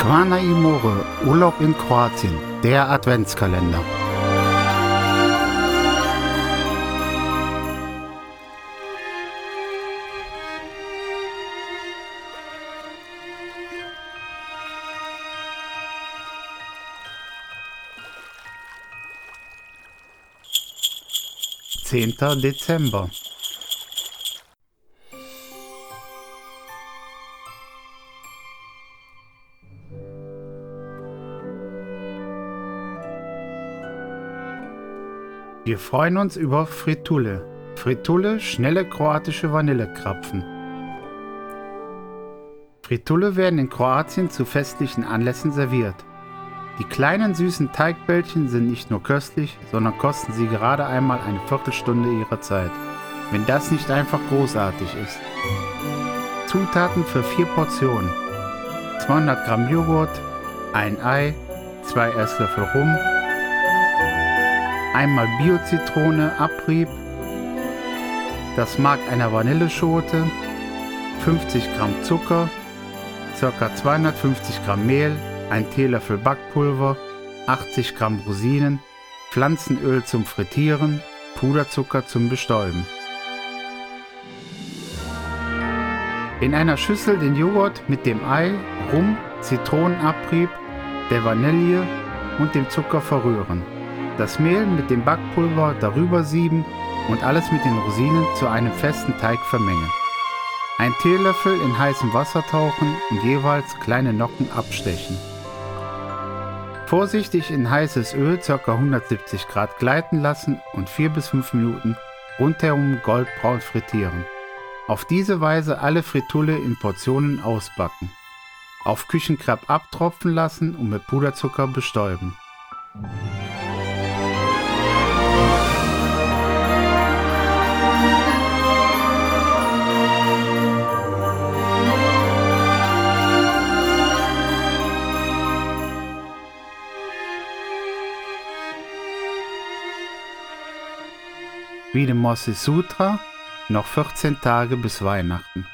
Zvana Imore, Urlaub in Kroatien, der Adventskalender. Zehnter Dezember. Wir freuen uns über Fritule. Fritule, schnelle kroatische Vanillekrapfen. Fritule werden in Kroatien zu festlichen Anlässen serviert. Die kleinen süßen Teigbällchen sind nicht nur köstlich, sondern kosten sie gerade einmal eine Viertelstunde ihrer Zeit. Wenn das nicht einfach großartig ist. Zutaten für vier Portionen. 200 Gramm Joghurt, ein Ei, zwei Esslöffel Rum, einmal Bio-Zitrone, Abrieb, das Mark einer Vanilleschote, 50 Gramm Zucker, ca. 250 Gramm Mehl, ein Teelöffel Backpulver, 80 Gramm Rosinen, Pflanzenöl zum Frittieren, Puderzucker zum Bestäuben. In einer Schüssel den Joghurt mit dem Ei, Rum, Zitronenabrieb, der Vanille und dem Zucker verrühren das Mehl mit dem Backpulver darüber sieben und alles mit den Rosinen zu einem festen Teig vermengen. Ein Teelöffel in heißem Wasser tauchen und jeweils kleine Nocken abstechen. Vorsichtig in heißes Öl ca. 170 Grad gleiten lassen und 4 bis 5 Minuten rundherum goldbraun frittieren. Auf diese Weise alle Fritulle in Portionen ausbacken. Auf Küchenkrepp abtropfen lassen und mit Puderzucker bestäuben. Wie dem Mosse Sutra noch 14 Tage bis Weihnachten.